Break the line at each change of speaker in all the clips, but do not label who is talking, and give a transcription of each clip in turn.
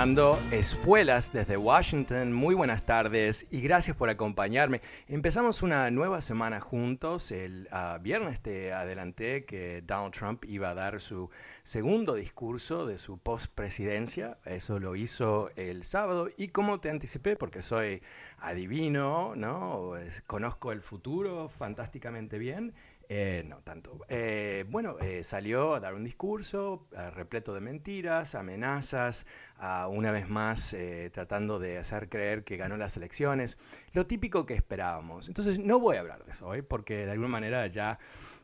Fernando Espuelas desde Washington. Muy buenas tardes y gracias por acompañarme. Empezamos una nueva semana juntos. El ah, viernes te adelanté que Donald Trump iba a dar su segundo discurso de su postpresidencia. Eso lo hizo el sábado y como te anticipé, porque soy adivino, ¿no? Conozco el futuro fantásticamente bien. Eh, no tanto. Eh, bueno, eh, salió a dar un discurso eh, repleto de mentiras, amenazas, una vez más eh, tratando de hacer creer que ganó las elecciones, lo típico que esperábamos. Entonces no voy a hablar de eso hoy porque de alguna manera ya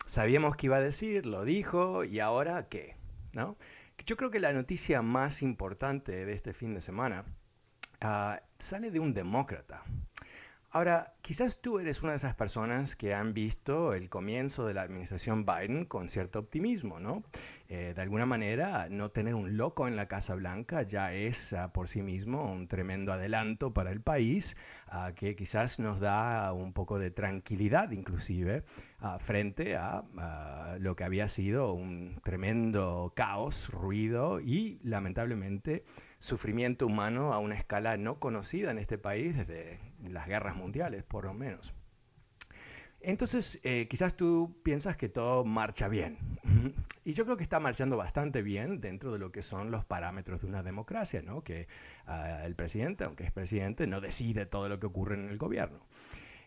sabíamos qué iba a decir, lo dijo y ahora qué, ¿no? Yo creo que la noticia más importante de este fin de semana ah, sale de un demócrata. Ahora, quizás tú eres una de esas personas que han visto el comienzo de la administración Biden con cierto optimismo, ¿no? Eh, de alguna manera, no tener un loco en la Casa Blanca ya es ah, por sí mismo un tremendo adelanto para el país, ah, que quizás nos da un poco de tranquilidad inclusive ah, frente a lo que había sido un tremendo caos, ruido y lamentablemente sufrimiento humano a una escala no conocida en este país desde las guerras mundiales, por lo menos. Entonces, eh, quizás tú piensas que todo marcha bien. Y yo creo que está marchando bastante bien dentro de lo que son los parámetros de una democracia, ¿no? Que ah, el presidente, aunque es presidente, no decide todo lo que ocurre en el gobierno.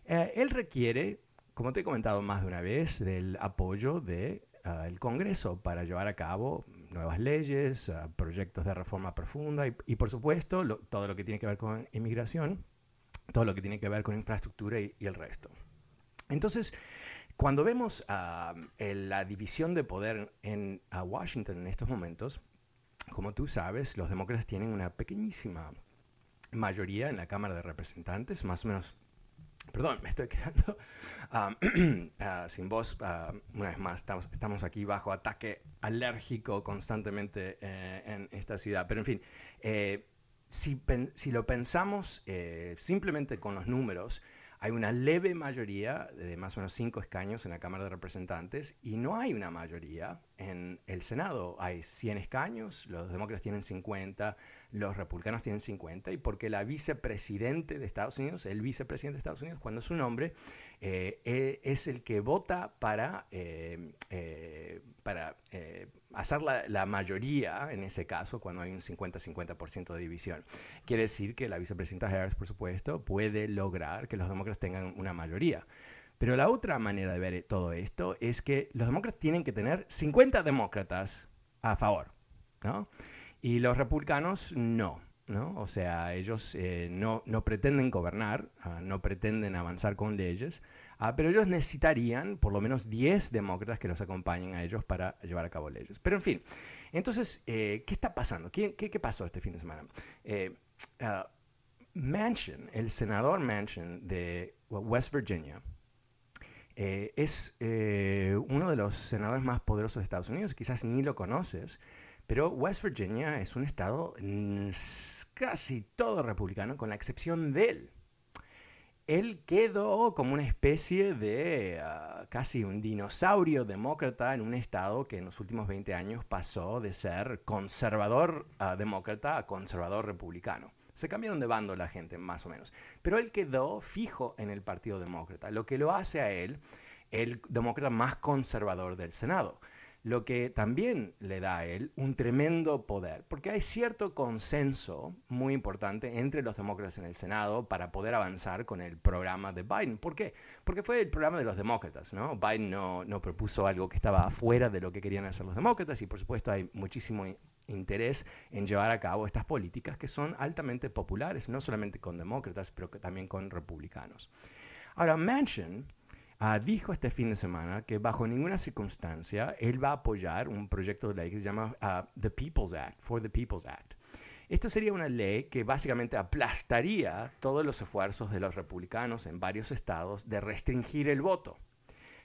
Eh, él requiere, como te he comentado más de una vez, del apoyo del Congreso para llevar a cabo nuevas leyes, ah, proyectos de reforma profunda y, y, por supuesto, todo lo que tiene que ver con inmigración, todo lo que tiene que ver con infraestructura y el resto. Entonces, cuando vemos ah, la división de poder en Washington en estos momentos, como tú sabes, los demócratas tienen una pequeñísima mayoría en la Cámara de Representantes, más o menos, perdón, me estoy quedando ah, ah, sin voz, ah, una vez más, estamos, aquí bajo ataque alérgico constantemente eh, en esta ciudad, pero en fin, eh, si, si lo pensamos eh, simplemente con los números, hay una leve mayoría de más o menos cinco escaños en la Cámara de Representantes y no hay una mayoría en el Senado. Hay 100 escaños, los demócratas tienen 50, los republicanos tienen 50 y porque la vicepresidente de Estados Unidos, el vicepresidente de Estados Unidos, cuando es un hombre, eh, eh, es el que vota para, eh, eh, para eh, hacer la, la mayoría, en ese caso, cuando hay un 50-50% de división. Quiere decir que la vicepresidenta Harris, por supuesto, puede lograr que los demócratas tengan una mayoría. Pero la otra manera de ver todo esto es que los demócratas tienen que tener 50 demócratas a favor, ¿no? Y los republicanos no, ¿no? O sea, ellos eh, no, no pretenden gobernar, ah, no pretenden avanzar con leyes, ah, pero ellos necesitarían por lo menos 10 demócratas que los acompañen a ellos para llevar a cabo leyes. Pero en fin, entonces, eh, ¿qué está pasando? ¿Qué, qué, qué pasó este fin de semana? Eh, ah, Manchin, el senador Manchin de West Virginia, eh, es uno de los senadores más poderosos de Estados Unidos, quizás ni lo conoces, pero West Virginia es un estado mm, casi todo republicano, con la excepción de él. Él quedó como una especie de uh, casi un dinosaurio demócrata en un estado que en los últimos 20 años pasó de ser conservador uh, demócrata a conservador republicano. Se cambiaron de bando la gente, más o menos. Pero él quedó fijo en el Partido Demócrata, lo que lo hace a él el demócrata más conservador del Senado lo que también le da a él un tremendo poder, porque hay cierto consenso muy importante entre los demócratas en el Senado para poder avanzar con el programa de Biden. ¿Por qué? Porque fue el programa de los demócratas, ¿no? Biden no, no propuso algo que estaba afuera de lo que querían hacer los demócratas y por supuesto hay muchísimo interés en llevar a cabo estas políticas que son altamente populares, no solamente con demócratas, pero también con republicanos. Ahora, Manchin Ah, dijo este fin de semana que bajo ninguna circunstancia él va a apoyar un proyecto de ley que se llama ah, The People's Act, for the People's Act. Esto sería una ley que básicamente aplastaría todos los esfuerzos de los republicanos en varios estados de restringir el voto.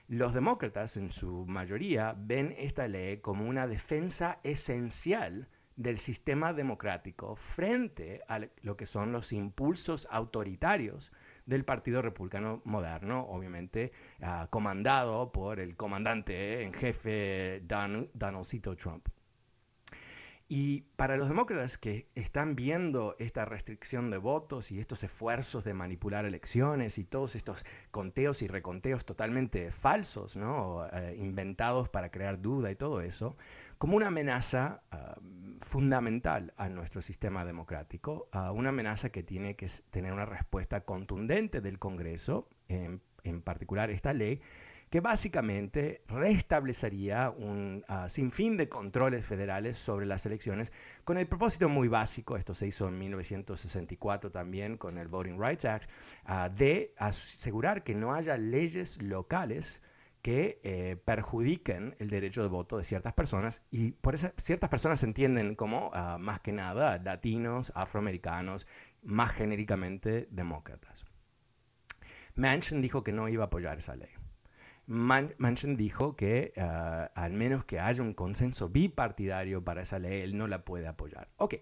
Los demócratas, en su mayoría, ven esta ley como una defensa esencial del sistema democrático frente a lo que son los impulsos autoritarios del Partido Republicano Moderno, obviamente uh, comandado por el comandante en jefe Don, Donaldcito Trump. Y para los demócratas que están viendo esta restricción de votos y estos esfuerzos de manipular elecciones y todos estos conteos y reconteos totalmente falsos. Eh, inventados para crear duda y todo eso, como una amenaza ah, fundamental a nuestro sistema democrático, a una amenaza que tiene que tener una respuesta contundente del Congreso, en, particular esta ley, que básicamente restablecería un uh, sinfín de controles federales sobre las elecciones con el propósito muy básico, esto se hizo en 1964 también con el Voting Rights Act, ah, de asegurar que no haya leyes locales que eh, perjudiquen el derecho de voto de ciertas personas y por eso ciertas personas se entienden como ah, más que nada latinos, afroamericanos, más genéricamente demócratas. Manchin dijo que no iba a apoyar esa ley. Manchin dijo que ah, al menos que haya un consenso bipartidario para esa ley, él no la puede apoyar. Ok,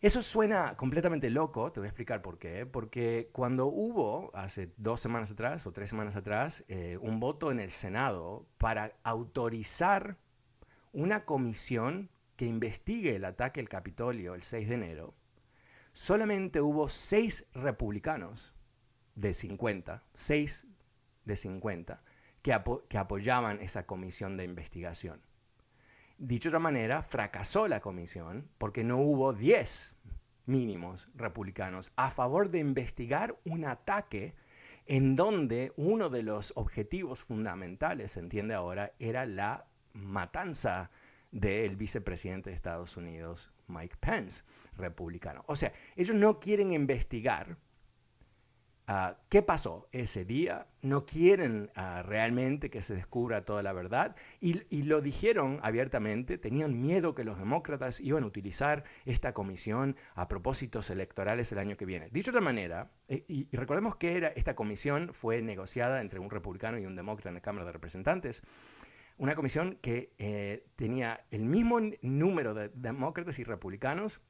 eso suena completamente loco, te voy a explicar por qué. Porque cuando hubo, hace dos semanas atrás o tres semanas atrás, eh, un voto en el Senado para autorizar una comisión que investigue el ataque al Capitolio el 6 de enero, solamente hubo seis republicanos de 50, seis de 50, que, que apoyaban esa comisión de investigación. Dicho de otra manera, fracasó la comisión porque no hubo 10 mínimos republicanos a favor de investigar un ataque en donde uno de los objetivos fundamentales, se entiende ahora, era la matanza del vicepresidente de Estados Unidos, Mike Pence, republicano. O sea, ellos no quieren investigar Ah, qué pasó ese día, no quieren ah, realmente que se descubra toda la verdad. Y, lo dijeron abiertamente, tenían miedo que los demócratas iban a utilizar esta comisión a propósitos electorales el año que viene. Dicho de otra manera, eh, y, recordemos que esta comisión fue negociada entre un republicano y un demócrata en la Cámara de Representantes, una comisión que eh, tenía el mismo número de demócratas y republicanos,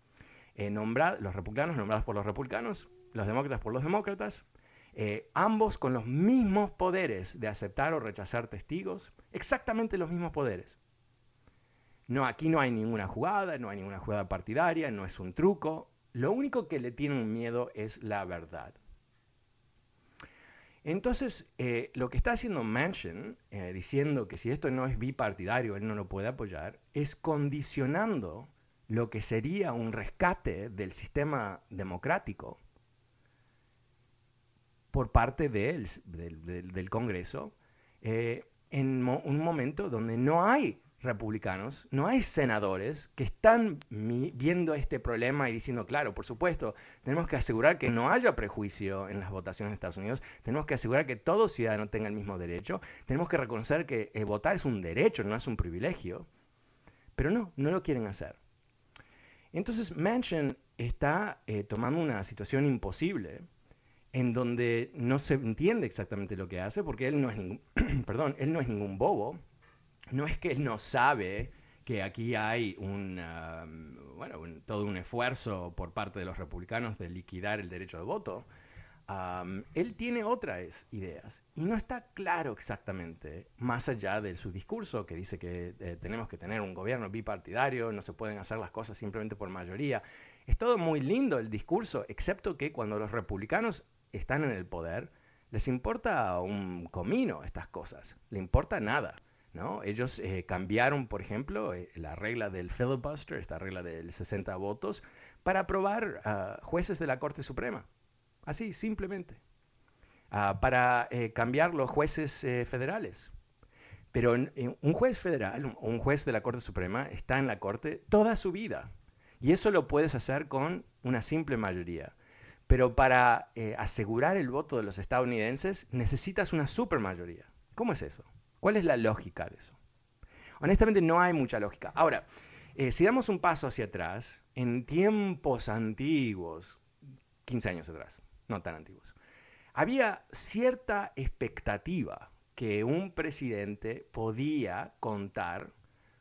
eh, los republicanos nombrados por los republicanos, los demócratas por los demócratas, eh, ambos con los mismos poderes de aceptar o rechazar testigos, exactamente los mismos poderes. No, aquí no hay ninguna jugada, no hay ninguna jugada partidaria, no es un truco. Lo único que le tienen miedo es la verdad. Entonces, eh, lo que está haciendo Manchin, eh, diciendo que si esto no es bipartidario, él no lo puede apoyar, es condicionando lo que sería un rescate del sistema democrático por parte de del, Congreso eh, en un momento donde no hay republicanos, no hay senadores que están viendo este problema y diciendo, claro, por supuesto, tenemos que asegurar que no haya prejuicio en las votaciones de Estados Unidos, tenemos que asegurar que todo ciudadano tenga el mismo derecho, tenemos que reconocer que eh, votar es un derecho, no es un privilegio, pero no, no lo quieren hacer. Entonces Manchin está eh, tomando una situación imposible en donde no se entiende exactamente lo que hace, porque él no es ningún, perdón, él no es ningún bobo. No es que él no sabe que aquí hay un, um, bueno, todo un esfuerzo por parte de los republicanos de liquidar el derecho de voto. Um, él tiene otras ideas y no está claro exactamente, más allá de su discurso que dice que eh, tenemos que tener un gobierno bipartidario, no se pueden hacer las cosas simplemente por mayoría. Es todo muy lindo el discurso, excepto que cuando los republicanos están en el poder, les importa un comino estas cosas, le importa nada. ¿no? Ellos eh, cambiaron, por ejemplo, eh, la regla del filibuster, esta regla del 60 votos, para aprobar a jueces de la Corte Suprema. Así, simplemente. Ah, para eh, cambiar los jueces federales. Pero un juez federal, un juez de la Corte Suprema, está en la Corte toda su vida. Y eso lo puedes hacer con una simple mayoría. Pero para asegurar el voto de los estadounidenses necesitas una supermayoría. ¿Cómo es eso? ¿Cuál es la lógica de eso? Honestamente no hay mucha lógica. Ahora, eh, si damos un paso hacia atrás, en tiempos antiguos, 15 años atrás, no tan antiguos, había cierta expectativa que un presidente podía contar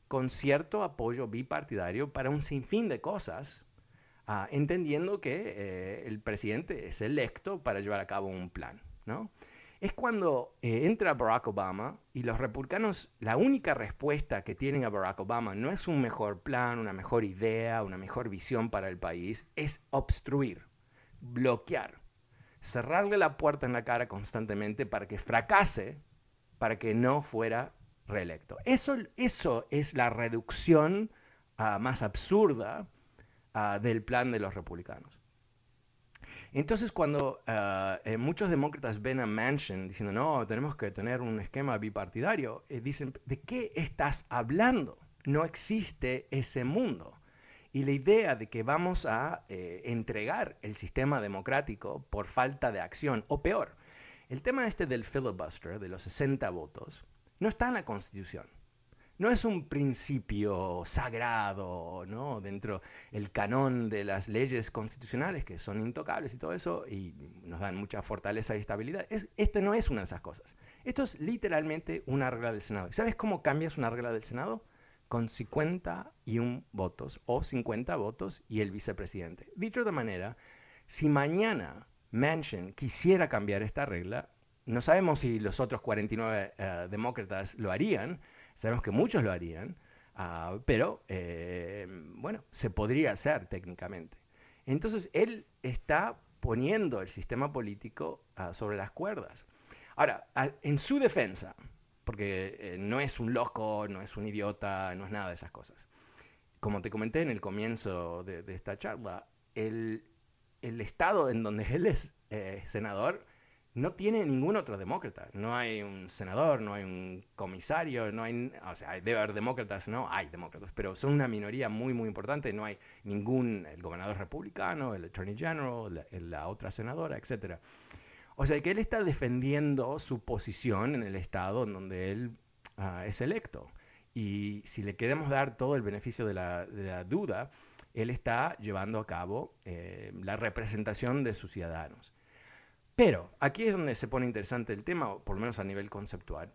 con cierto apoyo bipartidario para un sinfín de cosas, ah, entendiendo que eh, el presidente es electo para llevar a cabo un plan, ¿no? es cuando eh, entra Barack Obama y los republicanos, la única respuesta que tienen a Barack Obama no es un mejor plan, una mejor idea, una mejor visión para el país, es obstruir, bloquear, cerrarle la puerta en la cara constantemente para que fracase, para que no fuera reelecto. Eso, eso es la reducción ah, más absurda ah, del plan de los republicanos. Entonces, cuando ah, eh, muchos demócratas ven a Manchin diciendo, no, tenemos que tener un esquema bipartidario, eh, dicen, ¿de qué estás hablando? No existe ese mundo. Y la idea de que vamos a eh, entregar el sistema democrático por falta de acción, o peor, el tema este del filibuster, de los 60 votos, no está en la Constitución no es un principio sagrado, ¿no? Dentro del canon de las leyes constitucionales que son intocables y todo eso y nos dan mucha fortaleza y estabilidad. este no es una de esas cosas. Esto es literalmente una regla del Senado. ¿Sabes cómo cambias una regla del Senado? Con 51 votos o 50 votos y el vicepresidente. Dicho de manera, si mañana Manchin quisiera cambiar esta regla, no sabemos si los otros 49 eh, demócratas lo harían, Sabemos que muchos lo harían, ah, pero eh, bueno, se podría hacer técnicamente. Entonces él está poniendo el sistema político ah, sobre las cuerdas. Ahora, en su defensa, porque eh, no es un loco, no es un idiota, no es nada de esas cosas. Como te comenté en el comienzo de, esta charla, el, estado en donde él es eh, senador no tiene ningún otro demócrata. No hay un senador, no hay un comisario, no hay, o sea, debe haber demócratas, no, hay demócratas, pero son una minoría muy, muy importante. No hay ningún, el gobernador republicano, el attorney general, la, otra senadora, etc. O sea, que él está defendiendo su posición en el estado en donde él ah, es electo. Y si le queremos dar todo el beneficio de la, duda, él está llevando a cabo eh, la representación de sus ciudadanos. Pero aquí es donde se pone interesante el tema, por lo menos a nivel conceptual.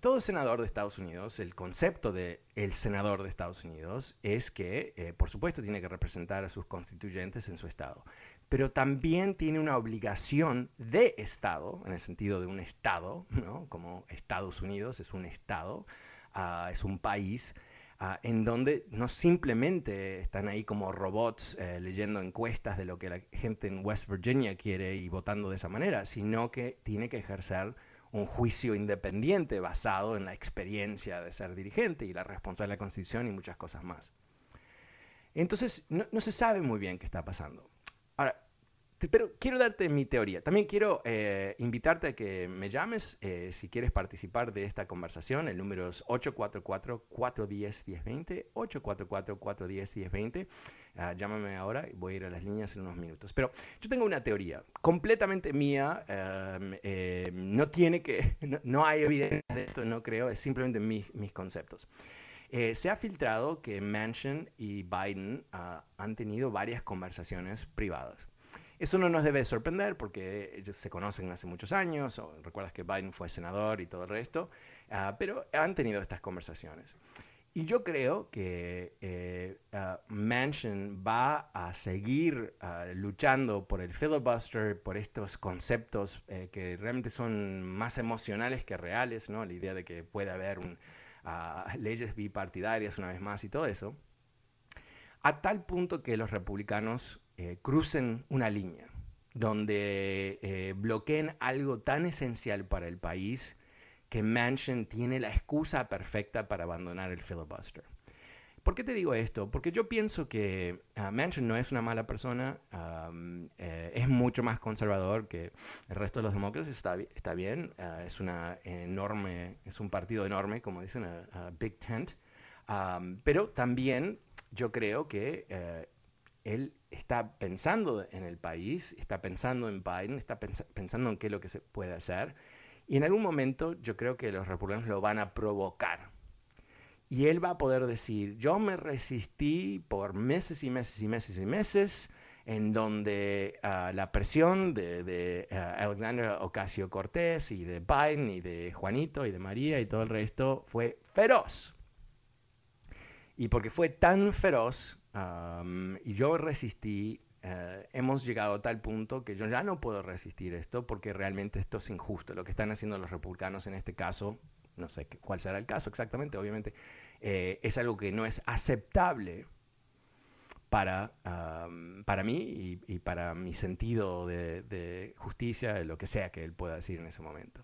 Todo senador de Estados Unidos, el concepto de el senador de Estados Unidos es que, eh, por supuesto, tiene que representar a sus constituyentes en su estado, pero también tiene una obligación de estado, en el sentido de un estado, ¿no? como Estados Unidos es un estado, ah, es un país, Ah, en donde no simplemente están ahí como robots eh, leyendo encuestas de lo que la gente en West Virginia quiere y votando de esa manera, sino que tiene que ejercer un juicio independiente basado en la experiencia de ser dirigente y la responsabilidad de la Constitución y muchas cosas más. Entonces, no, no se sabe muy bien qué está pasando. Ahora, pero quiero darte mi teoría. También quiero eh, invitarte a que me llames eh, si quieres participar de esta conversación. El número es 844-410-1020. 844-410-1020. Ah, llámame ahora y voy a ir a las líneas en unos minutos. Pero yo tengo una teoría completamente mía. Em, em, no tiene que, no, hay evidencia de esto, no creo. Es simplemente mis, mis conceptos. Eh, se ha filtrado que Manchin y Biden ah, han tenido varias conversaciones privadas. Eso no nos debe sorprender porque se conocen hace muchos años, o recuerdas que Biden fue senador y todo el resto, ah, pero han tenido estas conversaciones. Y yo creo que eh, ah, Manchin va a seguir ah, luchando por el filibuster, por estos conceptos eh, que realmente son más emocionales que reales, ¿no? La idea de que puede haber leyes bipartidarias una vez más y todo eso. a tal punto que los republicanos eh, crucen una línea donde eh, bloqueen algo tan esencial para el país que Manchin tiene la excusa perfecta para abandonar el filibuster. ¿Por qué te digo esto? Porque yo pienso que uh, Manchin no es una mala persona, eh, es mucho más conservador que el resto de los demócratas, está, está bien, uh, es una enorme, es un partido enorme, como dicen, a, big tent, pero también yo creo que uh, él está pensando en el país, está pensando en Biden, está pens pensando en qué es lo que se puede hacer, y en algún momento yo creo que los republicanos lo van a provocar y él va a poder decir, yo me resistí por meses y meses y meses y meses, en donde uh, la presión de, de uh, Alexandra Ocasio Cortés y de Biden y de Juanito y de María y todo el resto fue feroz. Y porque fue tan feroz um, y yo resistí, uh, hemos llegado a tal punto que yo ya no puedo resistir esto porque realmente esto es injusto. Lo que están haciendo los republicanos en este caso no sé cuál será el caso exactamente, obviamente, eh, es algo que no es aceptable para, para mí y, para mi sentido de, justicia, de lo que sea que él pueda decir en ese momento.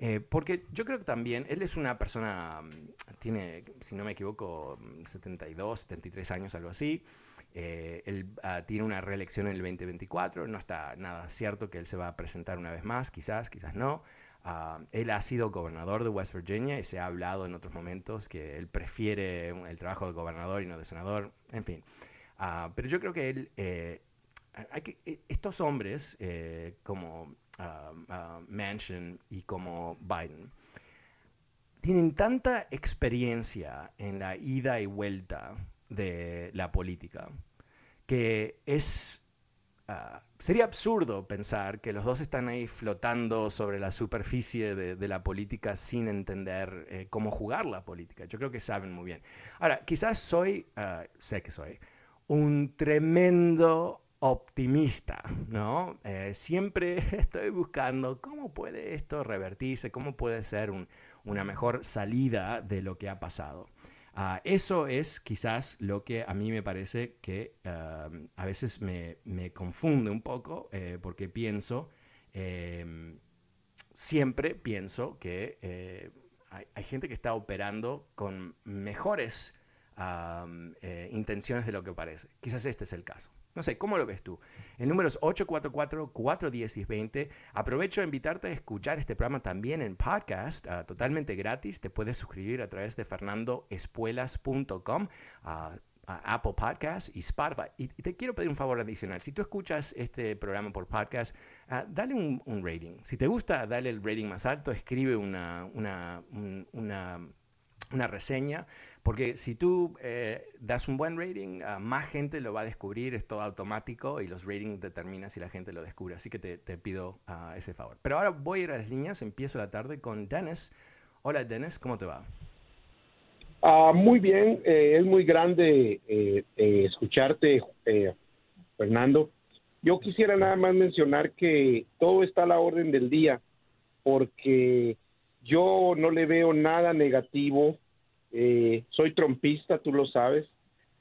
Eh, porque yo creo que también él es una persona, tiene, si no me equivoco, 72, 73 años, algo así. Eh, él ah, tiene una reelección en el 2024, no está nada cierto que él se va a presentar una vez más, quizás, quizás no. Ah, él ha sido gobernador de West Virginia y se ha hablado en otros momentos que él prefiere el trabajo de gobernador y no de senador, en fin. Ah, pero yo creo que él, eh, hay que, e, estos hombres eh, como uh, Manchin y como Biden, tienen tanta experiencia en la ida y vuelta de la política que es Ah, sería absurdo pensar que los dos están ahí flotando sobre la superficie de, la política sin entender eh, cómo jugar la política. Yo creo que saben muy bien. Ahora, quizás soy, ah, sé que soy, un tremendo optimista, ¿no? Eh, siempre estoy buscando cómo puede esto revertirse, cómo puede ser una mejor salida de lo que ha pasado. Ah, eso es quizás lo que a mí me parece que a veces me, confunde un poco eh, porque pienso, em, siempre pienso que eh, hay, gente que está operando con mejores eh, intenciones de lo que parece. Quizás este es el caso. No sé, ¿cómo lo ves tú? El número es 844-410-20. Aprovecho a invitarte a escuchar este programa también en podcast, ah, totalmente gratis. Te puedes suscribir a través de fernandoespuelas.com. a Apple Podcasts y Spotify. Y, te quiero pedir un favor adicional. Si tú escuchas este programa por podcast, ah, dale un, rating. Si te gusta, dale el rating más alto, escribe una, una, una, una reseña. Porque si tú eh, das un buen rating, más gente lo va a descubrir, es todo automático y los ratings determinan si la gente lo descubre. Así que te, pido ah, ese favor. Pero ahora voy a ir a las líneas, empiezo la tarde con Dennis. Hola Dennis, ¿cómo te va?
Ah, muy bien, eh, es muy grande eh, escucharte, Fernando. Yo quisiera nada más mencionar que todo está a la orden del día, porque yo no le veo nada negativo eh, soy trompista, tú lo sabes,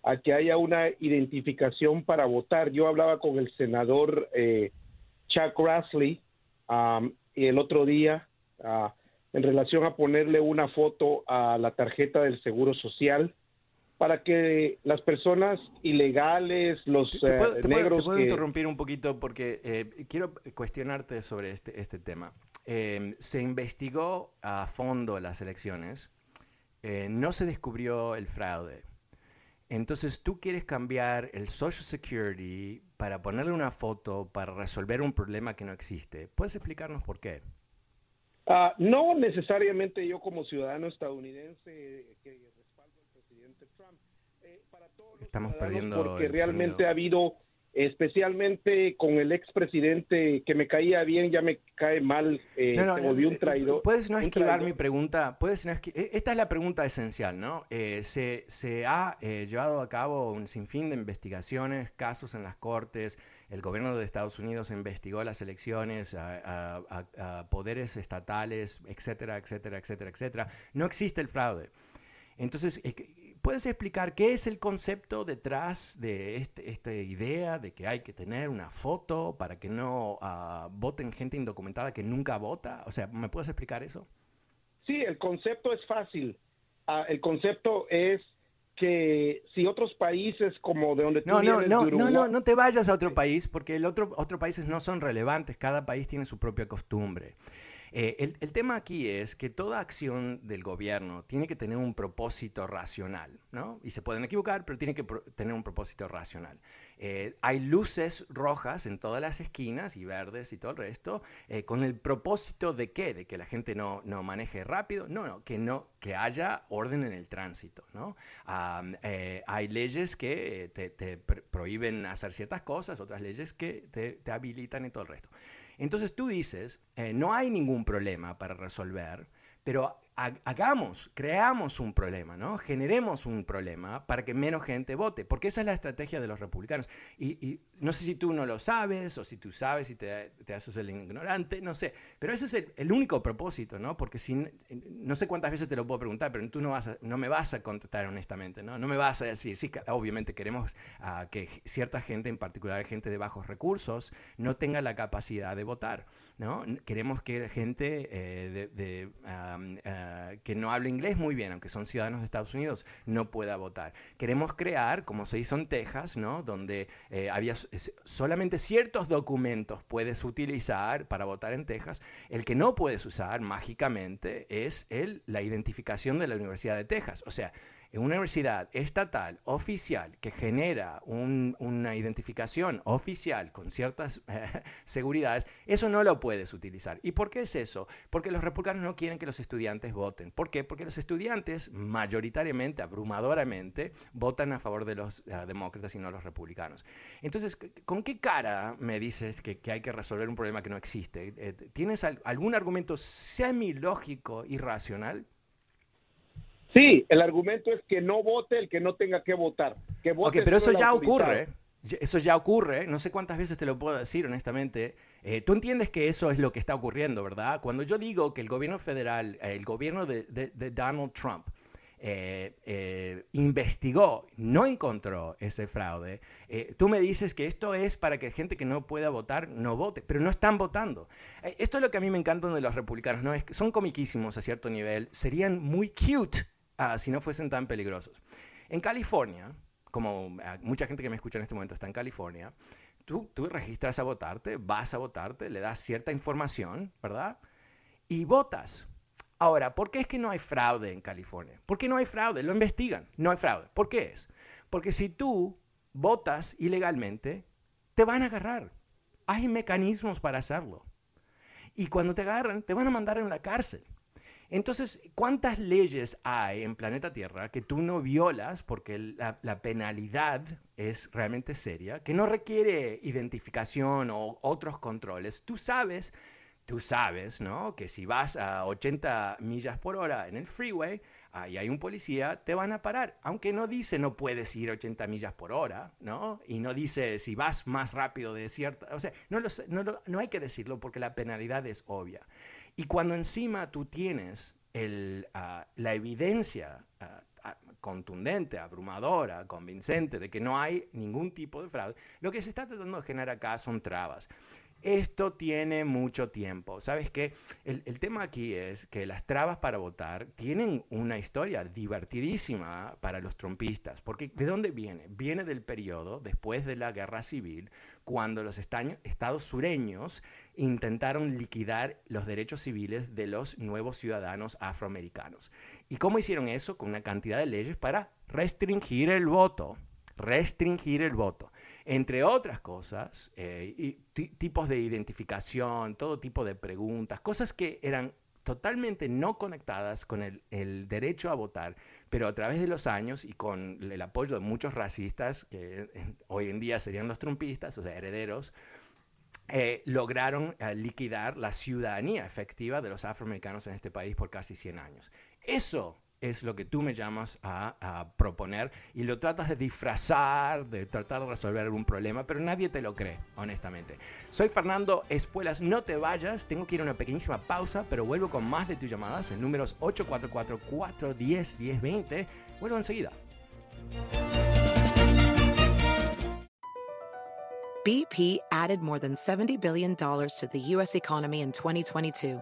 a que haya una identificación para votar. Yo hablaba con el senador eh, Chuck Grassley el otro día en relación a ponerle una foto a la tarjeta del Seguro Social para que las personas ilegales, los
negros... Te puedo, interrumpir un poquito porque eh, quiero cuestionarte sobre este, este tema. Se investigó a fondo las elecciones eh, no se descubrió el fraude. Entonces tú quieres cambiar el Social Security para ponerle una foto para resolver un problema que no existe. ¿Puedes explicarnos por qué?
Ah, no necesariamente yo como ciudadano estadounidense que respaldo al presidente Trump. Eh, para todos
Estamos perdiendo
porque realmente ha habido especialmente con el expresidente que me caía bien, ya me cae mal, eh, se volvió un eh, traidor.
Puedes no esquivar mi pregunta, puedes no e, esta es la pregunta esencial, ¿no? Eh, se, se, ha llevado a cabo un sinfín de investigaciones, casos en las cortes, el gobierno de Estados Unidos investigó las elecciones a, a poderes estatales, etcétera, etcétera, etcétera, etcétera. No existe el fraude. Entonces, puedes explicar qué es el concepto detrás de este, esta idea de que hay que tener una foto para que no ah, voten gente indocumentada que nunca vota? O sea, ¿me puedes explicar eso?
Sí, el concepto es fácil. Ah, el concepto es que si otros países como de donde tú
no, no,
vienes,
no, no,
Uruguay-
no, no te vayas a otro país porque el otro, otros países no son relevantes, cada país tiene su propia costumbre. Eh, el, el tema aquí es que toda acción del gobierno tiene que tener un propósito racional, ¿no? Y se pueden equivocar, pero tiene que tener un propósito racional. Eh, hay luces rojas en todas las esquinas y verdes y todo el resto, eh, con el propósito de qué? De que la gente no, no maneje rápido, no, no, que no, que haya orden en el tránsito, ¿no? Eh, hay leyes que eh, te, te pr- prohíben hacer ciertas cosas, otras leyes que te, te habilitan y todo el resto. Entonces tú dices, eh, no hay ningún problema para resolver, pero hagamos, creamos un problema, ¿no? Generemos un problema para que menos gente vote, porque esa es la estrategia de los republicanos. Y, no sé si tú no lo sabes o si tú sabes y te, te haces el ignorante, no sé, pero ese es el, el único propósito, ¿no? Porque si, no sé cuántas veces te lo puedo preguntar, pero tú no, vas no me vas a contestar honestamente, ¿no? No me vas a decir, sí, obviamente queremos ah, que cierta gente, en particular gente de bajos recursos, no tenga la capacidad de votar. ¿No? Queremos que gente eh, de- am, ah, que no hable inglés muy bien, aunque son ciudadanos de Estados Unidos, no pueda votar. Queremos crear, como se hizo en Texas, ¿no? donde eh, había solamente ciertos documentos puedes utilizar para votar en Texas. El que no puedes usar mágicamente es el, la identificación de la Universidad de Texas. O sea, en una universidad estatal oficial que genera un- una identificación oficial con ciertas eh, seguridades, eso no lo puedes utilizar. ¿Y por qué es eso? Porque los republicanos no quieren que los estudiantes voten. ¿Por qué? Porque los estudiantes mayoritariamente, abrumadoramente, votan a favor de los eh, demócratas y no los republicanos. Entonces, ¿con qué cara me dices que, que hay que resolver un problema que no existe? Eh, ¿Tienes al- algún argumento semilógico y racional?
Sí, el argumento es que no vote el que no tenga que votar. Que vote
Ok, pero eso
solo el
ya ocurre. Eso ya ocurre. No sé cuántas veces te lo puedo decir, honestamente. Eh, Tú entiendes que eso es lo que está ocurriendo, ¿verdad? Cuando yo digo que el gobierno federal, eh, el gobierno de, de- de Donald Trump, eh, eh, investigó, no encontró ese fraude, eh, tú me dices que esto es para que gente que no pueda votar no vote, pero no están votando. Eh, esto es lo que a mí me encanta de los republicanos, ¿no? Es que son comiquísimos a cierto nivel, serían muy cute ah, si no fuesen tan peligrosos. En California, como ah, mucha gente que me escucha en este momento está en California, tú, tú registras a votarte, vas a votarte, le das cierta información, ¿verdad? Y votas. Ahora, ¿por qué es que no hay fraude en California? ¿Por qué no hay fraude? Lo investigan. No hay fraude. ¿Por qué es? Porque si tú votas ilegalmente, te van a agarrar. Hay mecanismos para hacerlo. Y cuando te agarran, te van a mandar en la cárcel. Entonces, ¿cuántas leyes hay en planeta Tierra que tú no violas porque la, penalidad es realmente seria, que no requiere identificación o otros controles? Tú sabes, tú sabes, ¿no? Que si vas a 80 millas por hora en el freeway y hay un policía, te van a parar. Aunque no dice no puedes ir 80 millas por hora, ¿no? Y no dice si vas más rápido de cierta... O sea, no, lo no, lo- no hay que decirlo porque la penalidad es obvia. Y cuando encima tú tienes ah, la evidencia ah, ah, contundente, abrumadora, convincente de que no hay ningún tipo de fraude, lo que se está tratando de generar acá son trabas. Esto tiene mucho tiempo. ¿Sabes qué? El, tema aquí es que las trabas para votar tienen una historia divertidísima para los trompistas. Porque ¿de dónde viene? Viene del periodo después de la guerra civil, cuando los estados sureños intentaron liquidar los derechos civiles de los nuevos ciudadanos afroamericanos. ¿Y cómo hicieron eso? Con una cantidad de leyes para restringir el voto. Restringir el voto. Entre otras cosas, eh, y ti- tipos de identificación, todo tipo de preguntas, cosas que eran totalmente no conectadas con el, derecho a votar, pero a través de los años y con el apoyo de muchos racistas, que hoy en día serían los trumpistas, o sea, herederos, eh, lograron eh, liquidar la ciudadanía efectiva de los afroamericanos en este país por casi 100 años. Eso es lo que tú me llamas a, proponer y lo tratas de disfrazar, de tratar de resolver algún problema, pero nadie te lo cree, honestamente. Soy Fernando Espuelas, no te vayas, tengo que ir a una pequeñísima pausa, pero vuelvo con más de tus llamadas en números 844-410-1020. Vuelvo enseguida.
BP added more than $70 billion to the U.S. economy in 2022.